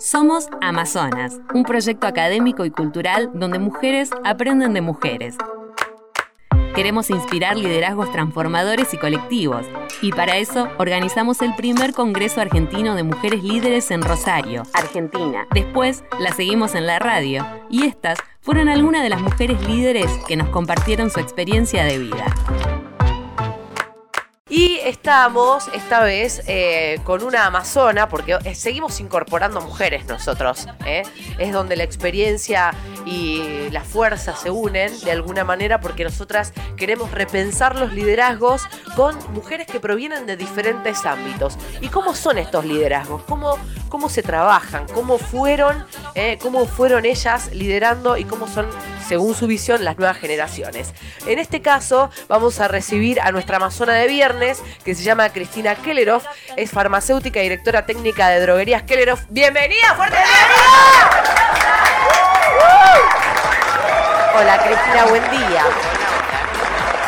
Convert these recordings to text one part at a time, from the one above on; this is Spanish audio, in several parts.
Somos Amazonas, un proyecto académico y cultural donde mujeres aprenden de mujeres. Queremos inspirar liderazgos transformadores y colectivos, y para eso organizamos el primer Congreso Argentino de Mujeres Líderes en Rosario, Argentina. Después la seguimos en la radio, y estas fueron algunas de las mujeres líderes que nos compartieron su experiencia de vida. Y estamos esta vez eh, con una amazona, porque eh, seguimos incorporando mujeres nosotros. ¿eh? Es donde la experiencia y la fuerza se unen de alguna manera, porque nosotras queremos repensar los liderazgos con mujeres que provienen de diferentes ámbitos. ¿Y cómo son estos liderazgos? ¿Cómo, cómo se trabajan? ¿Cómo fueron, cómo fueron ellas liderando y cómo son, según su visión, las nuevas generaciones? En este caso, vamos a recibir a nuestra amazona de viernes que se llama Cristina Kelleroff, es farmacéutica y directora técnica de droguerías Kelleroff. ¡Bienvenida! ¡Fuerte Hola Cristina, buen día.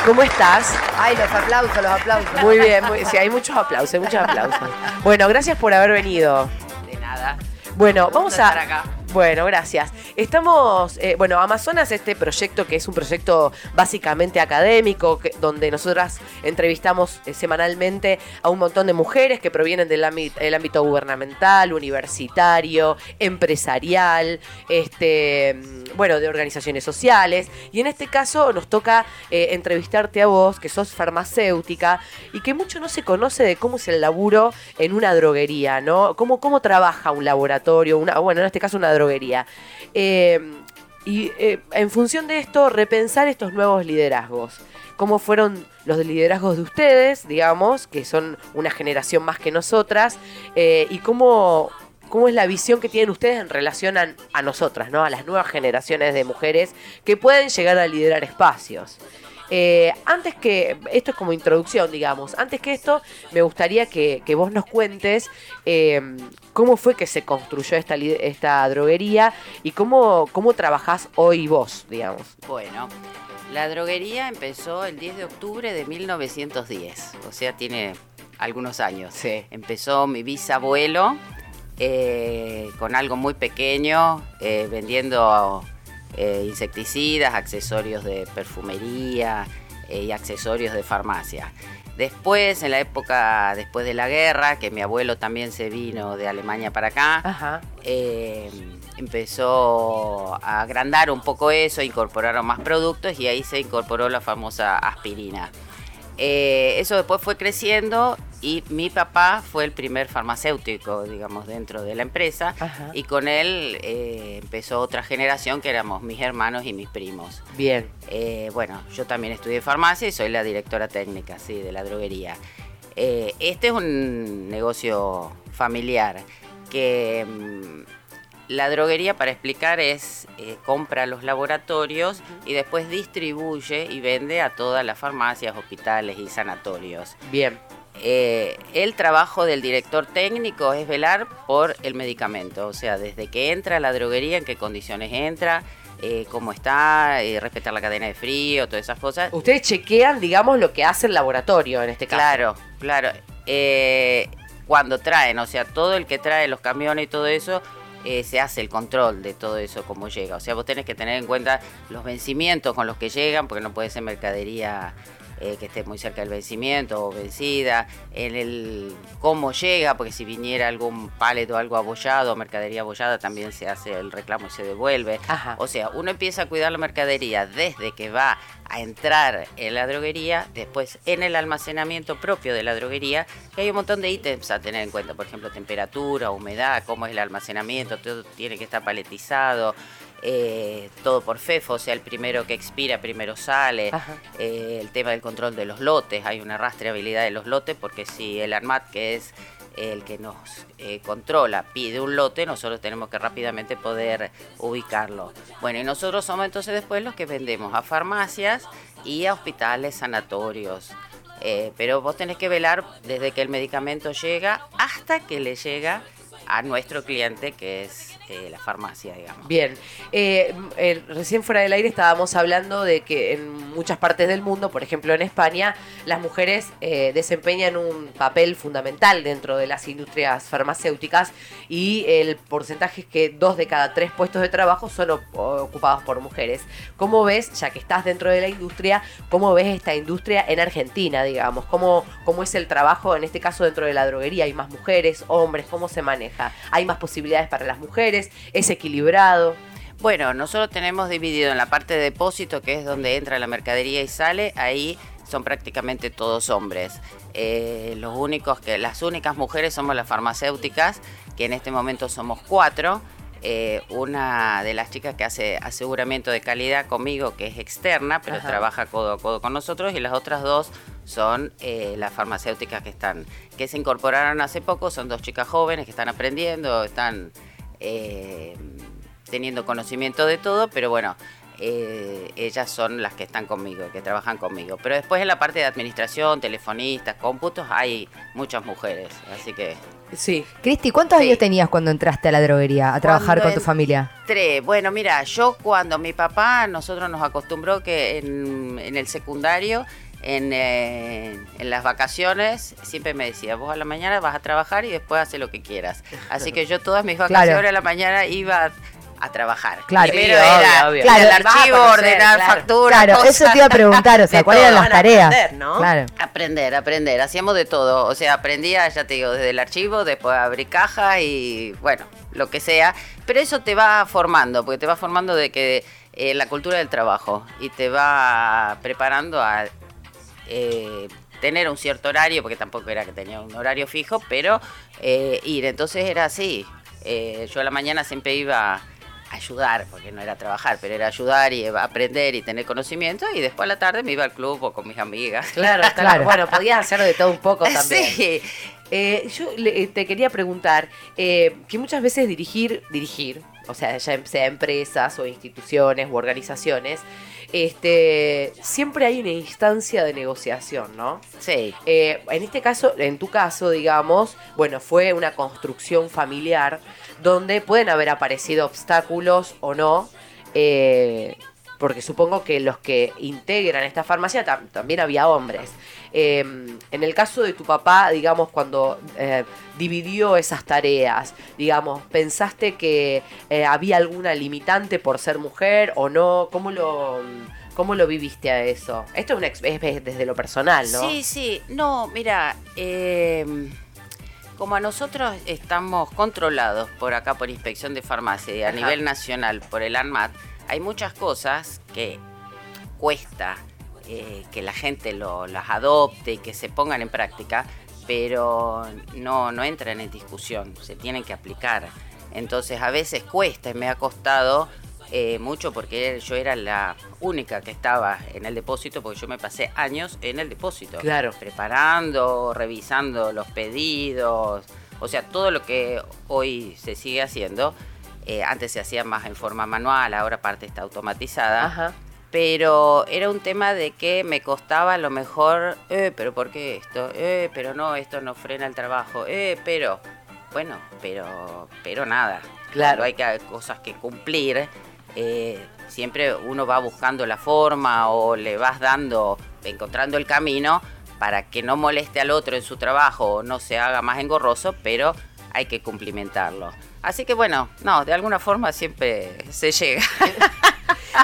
¿Cómo estás? Ay, los aplausos, los aplausos. Muy bien, sí, hay muchos aplausos, muchos aplausos. Bueno, gracias por haber venido. De nada. Bueno, vamos a... acá. Bueno, gracias. Estamos, eh, bueno, Amazonas, este proyecto que es un proyecto básicamente académico, donde nosotras entrevistamos eh, semanalmente a un montón de mujeres que provienen del ámbito, ámbito gubernamental, universitario, empresarial, este, mm, bueno, de organizaciones sociales. Y en este caso nos toca eh, entrevistarte a vos, que sos farmacéutica y que mucho no se conoce de cómo es el laburo en una droguería, ¿no? Cómo, cómo trabaja un laboratorio, una, bueno, en este caso una droguería Eh, y eh, en función de esto, repensar estos nuevos liderazgos. Cómo fueron los liderazgos de ustedes, digamos, que son una generación más que nosotras, eh, y cómo, cómo es la visión que tienen ustedes en relación a, a, nosotras, ¿no? A las nuevas generaciones de mujeres que pueden llegar a liderar espacios. Eh, antes que, esto es como introducción, digamos, antes que esto, me gustaría que, vos nos cuentes em, cómo fue que se construyó esta, esta droguería y cómo, cómo trabajás hoy vos, digamos. Bueno, la droguería empezó el 10 de octubre de 1910, o sea, tiene algunos años. Sí. Empezó mi bisabuelo eh, con algo muy pequeño, eh, vendiendo eh, insecticidas, accesorios de perfumería eh, y accesorios de farmacia. Después, en la época después de la guerra, que mi abuelo también se vino de Alemania para acá, eh, empezó a agrandar un poco eso, incorporaron más productos y ahí se incorporó la famosa aspirina. Eso después fue creciendo y mi papá fue el primer farmacéutico, digamos, dentro de la empresa. Y con él eh, empezó otra generación que éramos mis hermanos y mis primos. Bien. Eh, bueno, yo también estudié farmacia y soy la directora técnica, sí, de la droguería. Eh, este es un negocio familiar que mm, la droguería, para explicar, es compra los laboratorios y después distribuye y vende a todas las farmacias, hospitales y sanatorios. Bien. Eh, el trabajo del director técnico es velar por el medicamento, o sea, desde que entra a la droguería, en qué condiciones entra, eh, cómo está, eh, respetar la cadena de frío, todas esas cosas. Ustedes chequean, digamos, lo que hace el laboratorio en este caso. Claro, claro. cuando traen, o sea, todo el que trae los camiones y todo eso, se hace el control de todo eso, cómo llega. O sea, vos tenés que tener en cuenta los vencimientos con los que llegan, porque no puede ser mercadería eh, que esté muy cerca del vencimiento o vencida, en el cómo llega, porque si viniera algún palet o algo abollado, mercadería abollada, también se hace el reclamo y se devuelve. O sea, uno empieza a cuidar la mercadería desde que va a entrar en la droguería, después en el almacenamiento propio de la droguería, que hay un montón de ítems a tener en cuenta, por ejemplo, temperatura, humedad, cómo es el almacenamiento, todo tiene que estar paletizado, eh, todo por FEFO, o sea, el primero que expira primero sale, eh, el tema del control de los lotes, hay una rastreabilidad de los lotes, porque si el ARMAT, que es el que nos eh, controla, pide un lote, nosotros tenemos que rápidamente poder ubicarlo. Bueno, y nosotros somos entonces después los que vendemos a farmacias y a hospitales, sanatorios. pero vos tenés que velar desde que el medicamento llega hasta que le llega a nuestro cliente, que es eh, la farmacia, digamos. Bien, eh, eh, recién fuera del aire estábamos hablando de que en muchas partes del mundo, por ejemplo en España, las mujeres desempeñan un papel fundamental dentro de las industrias farmacéuticas y el porcentaje es que dos de cada tres puestos de trabajo son ocupados por mujeres. ¿Cómo ves, ya que estás dentro de la industria, cómo ves esta industria en Argentina, digamos? ¿Cómo, cómo es el trabajo, en este caso dentro de la droguería? ¿Hay más mujeres, hombres? ¿Cómo se maneja? ¿Hay más posibilidades para las mujeres? ¿Es equilibrado? Bueno, nosotros tenemos dividido en la parte de depósito, que es donde entra la mercadería y sale, ahí son prácticamente todos hombres. Eh, los únicos que, las únicas mujeres somos las farmacéuticas, que en este momento somos cuatro. Eh, una de las chicas que hace aseguramiento de calidad conmigo, que es externa, pero trabaja codo a codo con nosotros, y las otras dos son eh, las farmacéuticas que están, que se incorporaron hace poco, son dos chicas jóvenes que están aprendiendo, están eh, teniendo conocimiento de todo, pero bueno, eh, ellas son las que están conmigo, que trabajan conmigo. Pero después en la parte de administración, telefonistas, cómputos, hay muchas mujeres, así que... Sí. Cristi, ¿cuántos años tenías cuando entraste a la droguería a trabajar con tu familia? Tres. Bueno, mira, yo cuando mi papá, nosotros nos acostumbró que en, en el secundario eh, en, las vacaciones siempre me decía, vos a la mañana vas a trabajar y después haces lo que quieras. Así que yo todas mis vacaciones a la mañana iba a trabajar. Claro, Primero era el archivo, ordenar facturas. Claro, eso te iba a preguntar, o sea, ¿cuáles eran las tareas? Aprender, ¿no? Claro. Aprender, aprender. Hacíamos de todo. O sea, aprendía, ya te digo, desde el archivo, después abrir caja y bueno, lo que sea. Pero eso te va formando, porque te va formando de que eh, la cultura del trabajo y te va preparando a eh, tener un cierto horario, porque tampoco era que tenía un horario fijo, pero eh, ir. Entonces era así. Eh, yo a la mañana siempre iba a ayudar, porque no era trabajar, pero era ayudar y aprender y tener conocimiento, y después a la tarde me iba al club o con mis amigas. Claro, claro. bueno, podías hacer de todo un poco también. Sí. yo te quería preguntar, que muchas veces dirigir, dirigir, o sea, ya sea empresas o instituciones u organizaciones, este, siempre hay una instancia de negociación, ¿no? Sí. Eh, en este caso, en tu caso, digamos, bueno, fue una construcción familiar donde pueden haber aparecido obstáculos o no. Eh, porque supongo que los que integran esta farmacia también había hombres. Em, en el caso de tu papá, digamos, cuando eh, dividió esas tareas, digamos, ¿pensaste que eh, había alguna limitante por ser mujer o no? ¿Cómo lo, cómo lo viviste a eso? Esto es, una, es desde lo personal, ¿no? Sí, sí. No, mira, em, como a nosotros estamos controlados por acá por Inspección de Farmacia a nivel nacional por el ANMAT, hay muchas cosas que cuesta eh, que la gente lo, las adopte y que se pongan en práctica, pero no, no entran en discusión, se tienen que aplicar. Entonces a veces cuesta y me ha costado eh, mucho porque yo era la única que estaba en el depósito porque yo me pasé años en el depósito. Claro. Preparando, revisando los pedidos, o sea, todo lo que hoy se sigue haciendo eh, antes se hacía más en forma manual, ahora parte está automatizada. Pero era un tema de que me costaba a lo mejor, eh, pero ¿por qué esto? Eh, pero no, esto no frena el trabajo. Eh, pero, bueno, pero, pero nada. Claro, hay que, cosas que cumplir. Eh, siempre uno va buscando la forma o le vas dando, encontrando el camino para que no moleste al otro en su trabajo o no se haga más engorroso, pero hay que cumplimentarlo. Así que bueno, no, de alguna forma siempre se llega.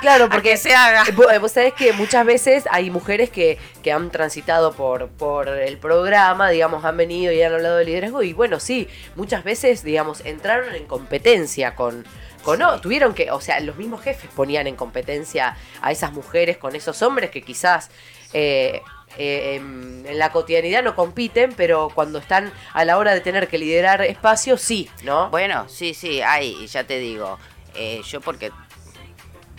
Claro, porque se haga. Eh, vos sabés que muchas veces hay mujeres que, que han transitado por, por el programa, digamos, han venido y han hablado de liderazgo y bueno, sí, muchas veces, digamos, entraron en competencia con, con no, tuvieron que, o sea, los mismos jefes ponían en competencia a esas mujeres con esos hombres que quizás eh, eh, en, la cotidianidad no compiten, pero cuando están a la hora de tener que liderar espacios, sí, ¿no? Bueno, sí, sí, hay, ya te digo, eh, yo porque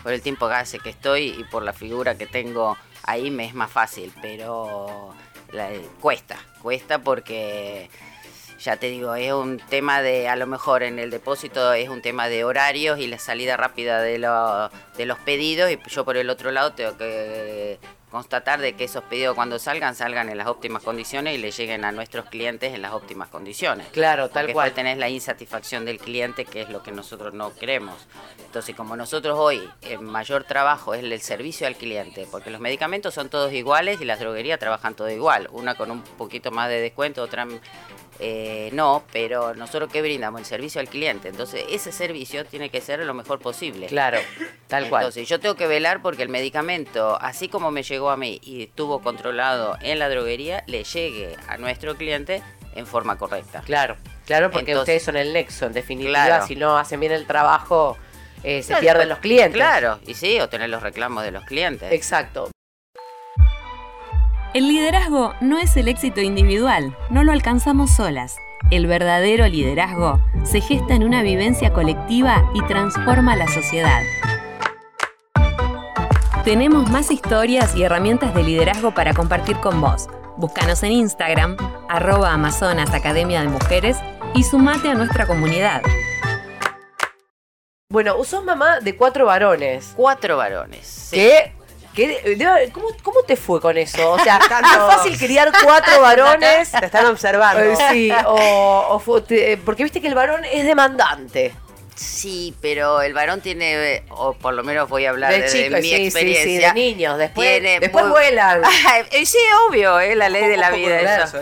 por el tiempo que hace que estoy y por la figura que tengo ahí me es más fácil, pero cuesta, cuesta porque ya te digo, es un tema de, a lo mejor en el depósito es un tema de horarios y la salida rápida de, de los pedidos y yo por el otro lado tengo que constatar de que esos pedidos cuando salgan, salgan en las óptimas condiciones y le lleguen a nuestros clientes en las óptimas condiciones. Claro, tal Porque cual. tenés la insatisfacción del cliente, que es lo que nosotros no queremos. Entonces, como nosotros hoy, el mayor trabajo es el servicio al cliente, porque los medicamentos son todos iguales y las droguerías trabajan todo igual, una con un poquito más de descuento, otra eh, no, pero nosotros qué brindamos? El servicio al cliente. Entonces, ese servicio tiene que ser lo mejor posible. Claro, tal cual. Entonces, yo tengo que velar porque el medicamento, así como me llegó a mí y estuvo controlado en la droguería, le llegue a nuestro cliente en forma correcta. Claro, claro, porque Entonces- ustedes son el nexo, en definitiva, Claro. si no hacen bien el trabajo, eh, se Claro, pierden los clientes. Claro, y sí, o tener los reclamos de los clientes. Exacto. El liderazgo no es el éxito individual, no lo alcanzamos solas. El verdadero liderazgo se gesta en una vivencia colectiva y transforma la sociedad. Tenemos más historias y herramientas de liderazgo para compartir con vos. Búscanos en Instagram, arroba Amazonas Academia de Mujeres y sumate a nuestra comunidad. Bueno, sos mamá de cuatro varones. Cuatro varones. sí. ¿Qué? ¿Cómo, ¿Cómo te fue con eso? O sea, ¿es fácil criar cuatro varones? Te están observando. Eh, sí, o, o fue- te- porque viste que el varón es demandante. Sí, pero el varón tiene, eh, o por lo menos voy a hablar De de, chicos, mi sí, experiencia. sí, de niños. Después, Tiene después muy- vuelan. Eh, sí, obvio, es la ley de la vida. eso.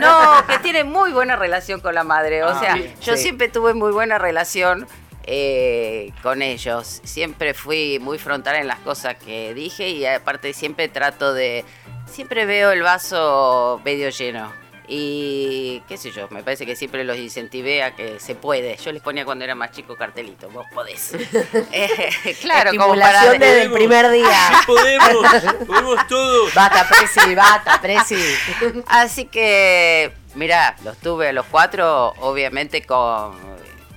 No, que tiene muy buena relación con la madre. O Ah, sea, bien. yo Sí. siempre tuve muy buena relación eh, con ellos. Siempre fui muy frontal en las cosas que dije y aparte siempre trato de... Siempre veo el vaso medio lleno. Y qué sé yo, me parece que siempre los incentivé a que se puede. Yo les ponía cuando era más chico cartelito, vos podés. Eh, claro, como para... Desde el primer día. Sí podemos, podemos todo. Bata, Presi, bata, Presi. Así que, mirá, los tuve a los cuatro, obviamente con,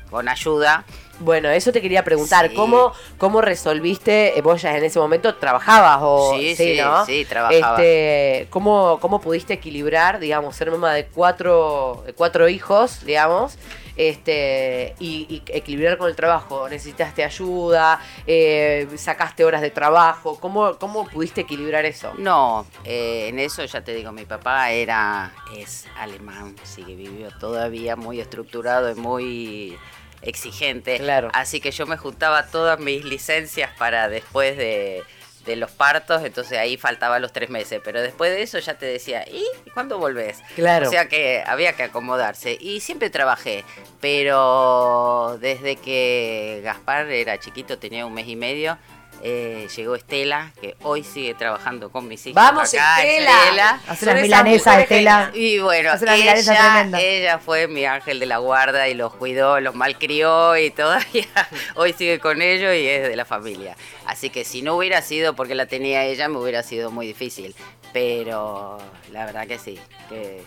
con ayuda. Bueno, eso te quería preguntar. Sí. ¿Cómo, ¿Cómo resolviste? eh, Vos ya en ese momento trabajabas o. Sí, sí, ¿no? sí, trabajaba. Este, ¿cómo, ¿Cómo pudiste equilibrar, digamos, ser mamá de cuatro, de cuatro hijos, digamos? Este, y, y equilibrar con el trabajo. ¿Necesitaste ayuda? Eh, ¿Sacaste horas de trabajo? ¿Cómo, ¿Cómo pudiste equilibrar eso? No, eh, en eso ya te digo, mi papá era, es alemán, sigue vivió todavía muy estructurado y muy exigente. Claro. Así que yo me juntaba todas mis licencias para después de, de los partos, entonces ahí faltaban los tres meses. Pero después de eso ya te decía, ¿y cuándo volvés? Claro. O sea que había que acomodarse. Y siempre trabajé, pero desde que Gaspar era chiquito, tenía un mes y medio, eh, llegó Estela, que hoy sigue trabajando con mis hijos. ¡Vamos, acá, Estela! Hace unas esas milanesas, mujeres Estela. y bueno, Hace milanesa ella, ella fue mi ángel de la guarda y los cuidó, los malcrió y todavía hoy sigue con ellos y es de la familia. Así que si no hubiera sido porque la tenía ella, me hubiera sido muy difícil. Pero la verdad que sí. Que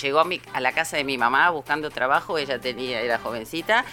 llegó a, mi, a la casa de mi mamá buscando trabajo, ella tenía, era jovencita.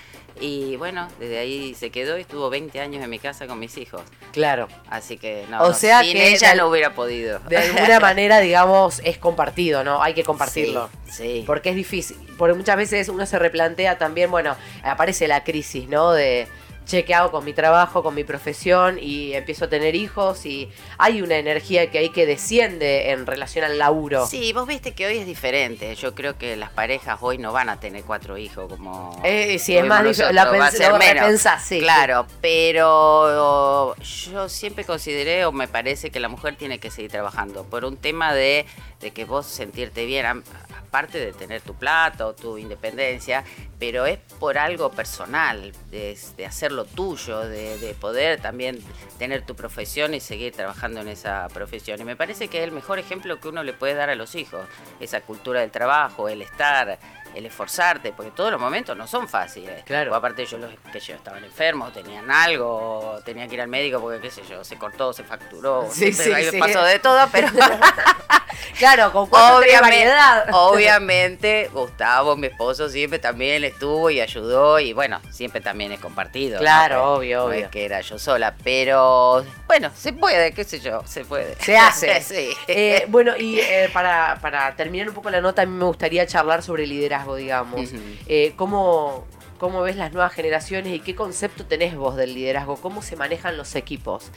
Y bueno, desde ahí se quedó y estuvo 20 años en mi casa con mis hijos. Claro. Así que no, O no, sea sin que ella de- no hubiera podido. De alguna manera, digamos, es compartido, ¿no? Hay que compartirlo. Sí, sí. Porque es difícil. Porque muchas veces uno se replantea también, bueno, aparece la crisis, ¿no? De, che, ¿qué hago con mi trabajo, con mi profesión? Y empiezo a tener hijos y hay una energía que hay que desciende en relación al laburo. Sí, vos viste que hoy es diferente. Yo creo que las parejas hoy no van a tener cuatro hijos como. Eh, sí, es más dif- nosotros, la va a pens- ser lo menos. repensás, sí, Claro, pero yo siempre consideré o me parece que la mujer tiene que seguir trabajando por un tema de, de que vos sentirte bien, aparte de tener tu plato, tu independencia, pero es por algo personal, de, de hacerlo tuyo, de, de poder también tener tu profesión y seguir trabajando en esa profesión. Y me parece que es el mejor ejemplo que uno le puede dar a los hijos, esa cultura del trabajo, el estar, el esforzarte, porque todos los momentos no son fáciles. Claro. O aparte yo los que yo estaban enfermos, tenían algo, tenían que ir al médico porque qué sé yo, se cortó, se facturó, Sí, sí, ahí sí. pasó de todo, pero Claro, con obviamente, variedad. obviamente Gustavo, mi esposo, siempre también estuvo y ayudó y bueno, siempre también es compartido. Claro, obvio, no obvio. es que era yo sola, pero bueno, se puede, qué sé yo, se puede. Se hace. sí. Eh, bueno, y eh, para, para terminar un poco la nota, a mí me gustaría charlar sobre liderazgo, digamos. Eh, ¿cómo, cómo ves las nuevas generaciones y qué concepto tenés vos del liderazgo, cómo se manejan los equipos.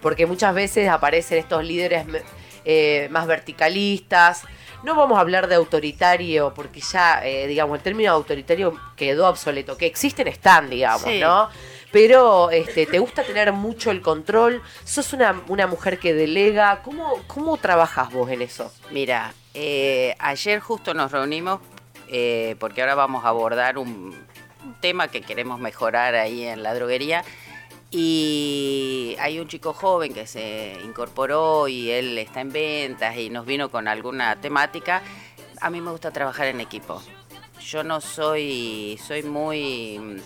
Porque muchas veces aparecen estos líderes eh, más verticalistas. No vamos a hablar de autoritario, porque ya, eh, digamos, el término autoritario quedó obsoleto. Que existen, están, digamos, ¿no? Pero este, te gusta tener mucho el control, sos una, mujer que delega. ¿Cómo, ¿Cómo trabajas vos en eso? Mira, eh, ayer justo nos reunimos porque ahora vamos a abordar un, tema que queremos mejorar ahí en la droguería. Y hay un chico joven que se incorporó y él está en ventas y nos vino con alguna temática. A mí me gusta trabajar en equipo. Yo no soy, soy muy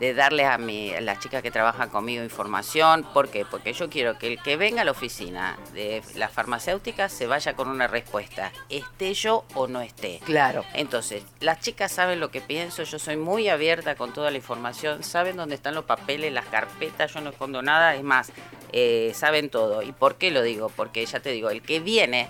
de darle a, mi, a las chicas que trabajan conmigo información. ¿Por qué? Porque yo quiero que el que venga a la oficina de la farmacéutica se vaya con una respuesta, esté yo o no esté. Claro. Entonces, las chicas saben lo que pienso, yo soy muy abierta con toda la información, saben dónde están los papeles, las carpetas, yo no escondo nada, es más, eh, saben todo. ¿Y por qué lo digo? Porque ya te digo, el que viene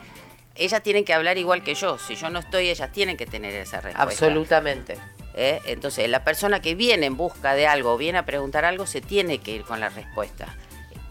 ellas tienen que hablar igual que yo. Si yo no estoy, ellas tienen que tener esa respuesta. Absolutamente. ¿Eh? Entonces, la persona que viene en busca de algo, viene a preguntar algo, se tiene que ir con la respuesta.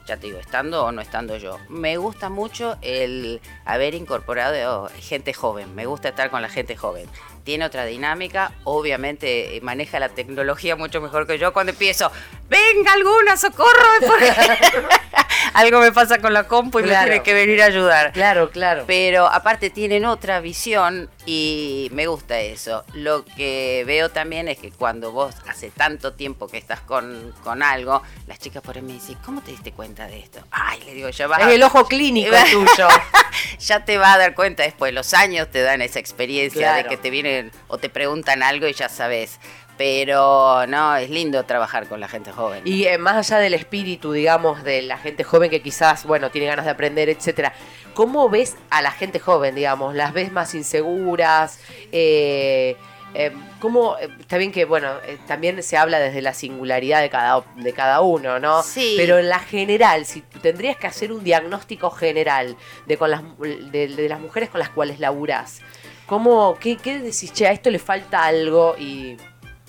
Ya te digo, estando o no estando yo. Me gusta mucho el haber incorporado gente joven. Me gusta estar con la gente joven. Tiene otra dinámica. Obviamente eh, maneja la tecnología mucho mejor que yo. Cuando empiezo, venga alguna, socorro. algo me pasa con la compu y me tiene que venir a ayudar. Claro, claro. Pero aparte tienen otra visión y me gusta eso. Lo que veo también es que cuando vos hace tanto tiempo que estás con, con algo, las chicas por ahí me dicen, ¿cómo te diste cuenta de esto? Ay, le digo, ya va. Es el ojo clínico tuyo. ya te va a dar cuenta después. Los años te dan esa experiencia de que te vienen o te preguntan algo y ya sabes. Pero no, es lindo trabajar con la gente joven. Y eh, más allá del espíritu, digamos, de la gente joven que quizás, bueno, tiene ganas de aprender, etcétera, ¿cómo ves a la gente joven, digamos? ¿Las ves más inseguras? Eh, eh ¿Cómo, está bien que, bueno, también se habla desde la singularidad de cada, de cada uno, ¿no? Sí. Pero en la general, si tendrías que hacer un diagnóstico general de, con las, de, las mujeres con las cuales laburás, ¿cómo, qué, qué decís, che, a esto le falta algo y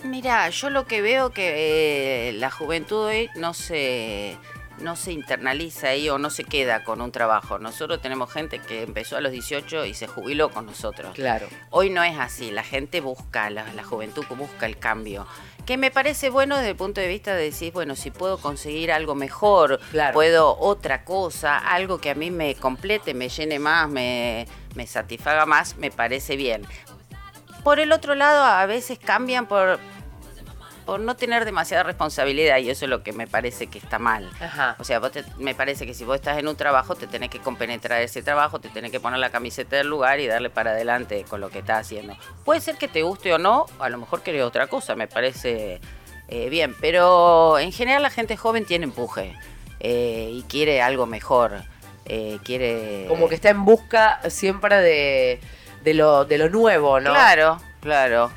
Mira, yo lo que veo que eh, la juventud hoy no se, no se internaliza ahí o no se queda con un trabajo. Nosotros tenemos gente que empezó a los 18 y se jubiló con nosotros. Claro. Hoy no es así, la gente busca, la, juventud busca el cambio. Que me parece bueno desde el punto de vista de decir, bueno, si puedo conseguir algo mejor, puedo otra cosa, algo que a mí me complete, me llene más, me, me satisfaga más, me parece bien. Por el otro lado, a veces cambian por, por no tener demasiada responsabilidad y eso es lo que me parece que está mal. O sea, me parece que si vos estás en un trabajo te tenés que compenetrar ese trabajo, te tenés que poner la camiseta del lugar y darle para adelante con lo que estás haciendo. Puede ser que te guste o no, a lo mejor querés otra cosa, me parece eh, bien, pero en general la gente joven tiene empuje eh, y quiere algo mejor. Eh, quiere... Como que está en busca siempre de de lo, de lo nuevo, ¿no? Claro, claro.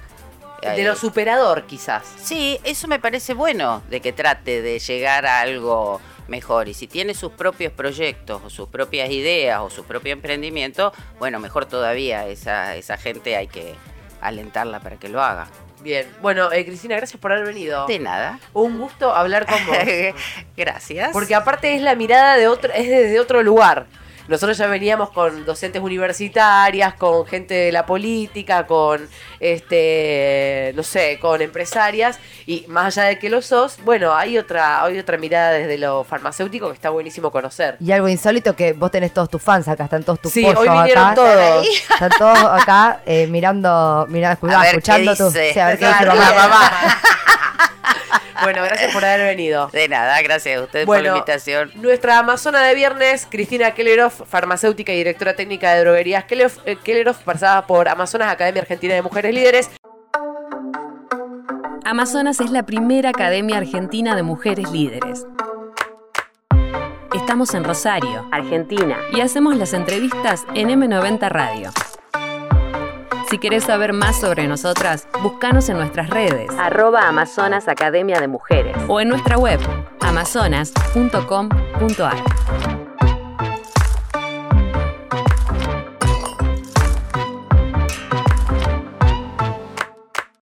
De lo superador, quizás. Sí, eso me parece bueno, de que trate de llegar a algo mejor. Y si tiene sus propios proyectos o sus propias ideas o su propio emprendimiento, bueno, mejor todavía. Esa, esa gente hay que alentarla para que lo haga. Bien, bueno, eh, Cristina, gracias por haber venido. De nada. Un gusto hablar con vos. gracias. Porque aparte es la mirada de otro, es desde otro lugar. Nosotros ya veníamos con docentes universitarias, con gente de la política, con este, no sé, con empresarias y más allá de que lo sos, bueno, hay otra hay otra mirada desde lo farmacéutico que está buenísimo conocer. Y algo insólito que vos tenés todos tus fans acá, están todos tus Sí, hoy vinieron todos. Están todos acá eh, mirando, mirando, escuchando tu, a ver qué dice mamá. Bueno, gracias por haber venido. De nada, gracias a ustedes por la invitación. Nuestra amazona de viernes, Cristina Kelleroff, farmacéutica y directora técnica de droguerías Kelleroff, eh, pasada por Amazonas, Academia Argentina de Mujeres Líderes. Amazonas es la primera academia argentina de mujeres líderes. Estamos en Rosario, Argentina, y hacemos las entrevistas en M90 Radio. Si querés saber más sobre nosotras, búscanos en nuestras redes. Arroba Amazonas Academia de Mujeres. O en nuestra web, amazonas.com.ar.